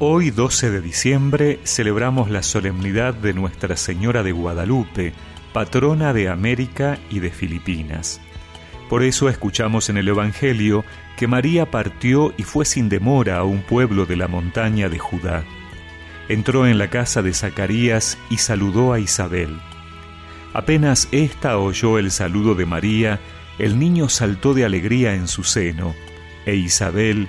Hoy, 12 de diciembre, celebramos la solemnidad de Nuestra Señora de Guadalupe, patrona de América y de Filipinas. Por eso escuchamos en el Evangelio que María partió y fue sin demora a un pueblo de la montaña de Judá. Entró en la casa de Zacarías y saludó a Isabel. Apenas ésta oyó el saludo de María, el niño saltó de alegría en su seno, e Isabel,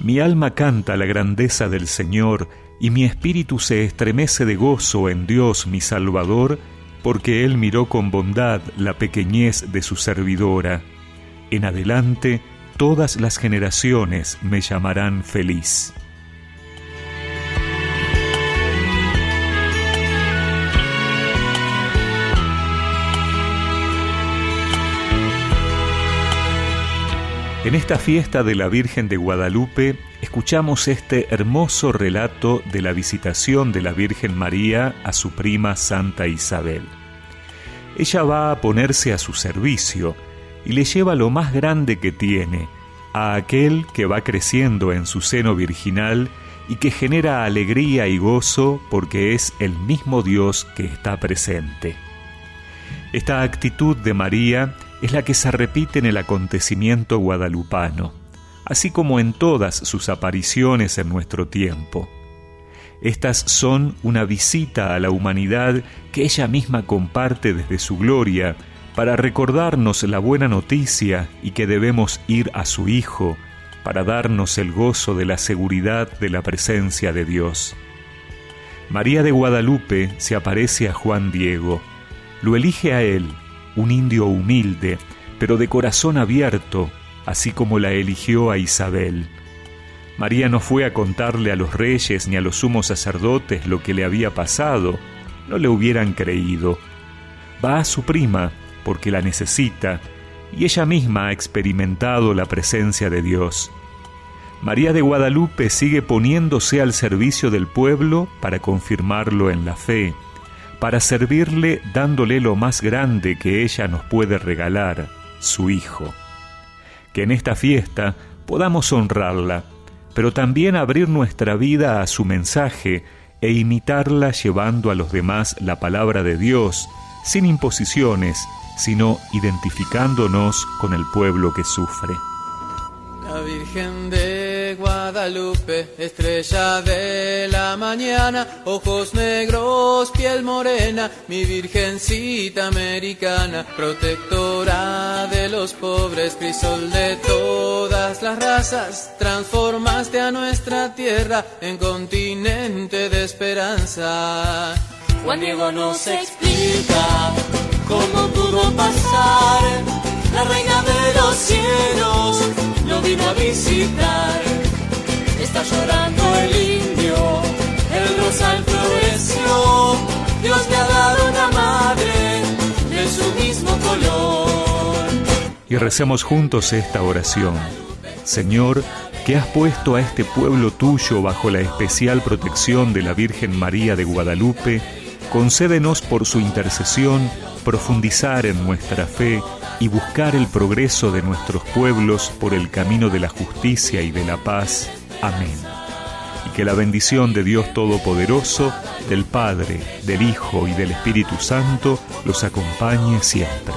mi alma canta la grandeza del Señor, y mi espíritu se estremece de gozo en Dios mi Salvador, porque Él miró con bondad la pequeñez de su servidora. En adelante todas las generaciones me llamarán feliz. En esta fiesta de la Virgen de Guadalupe escuchamos este hermoso relato de la visitación de la Virgen María a su prima Santa Isabel. Ella va a ponerse a su servicio y le lleva lo más grande que tiene, a aquel que va creciendo en su seno virginal y que genera alegría y gozo porque es el mismo Dios que está presente. Esta actitud de María es la que se repite en el acontecimiento guadalupano, así como en todas sus apariciones en nuestro tiempo. Estas son una visita a la humanidad que ella misma comparte desde su gloria para recordarnos la buena noticia y que debemos ir a su Hijo para darnos el gozo de la seguridad de la presencia de Dios. María de Guadalupe se aparece a Juan Diego, lo elige a él un indio humilde, pero de corazón abierto, así como la eligió a Isabel. María no fue a contarle a los reyes ni a los sumos sacerdotes lo que le había pasado, no le hubieran creído. Va a su prima porque la necesita y ella misma ha experimentado la presencia de Dios. María de Guadalupe sigue poniéndose al servicio del pueblo para confirmarlo en la fe, para servirle dándole lo más grande que ella nos puede regalar, su Hijo. Que en esta fiesta podamos honrarla, pero también abrir nuestra vida a su mensaje e imitarla llevando a los demás la palabra de Dios, sin imposiciones, sino identificándonos con el pueblo que sufre. Virgen de Guadalupe, estrella de la mañana, ojos negros, piel morena, mi virgencita americana, protectora de los pobres, crisol de todas las razas, transformaste a nuestra tierra en continente de esperanza. Juan Diego nos explica cómo pudo pasar la reina de los cielos visitar. Está llorando el indio, el rosal floreció. Dios me ha dado una madre de su mismo color. Y recemos juntos esta oración. Señor, que has puesto a este pueblo tuyo bajo la especial protección de la Virgen María de Guadalupe, concédenos por su intercesión profundizar en nuestra fe y buscar el progreso de nuestros pueblos por el camino de la justicia y de la paz. Amén. Y que la bendición de Dios Todopoderoso, del Padre, del Hijo y del Espíritu Santo los acompañe siempre.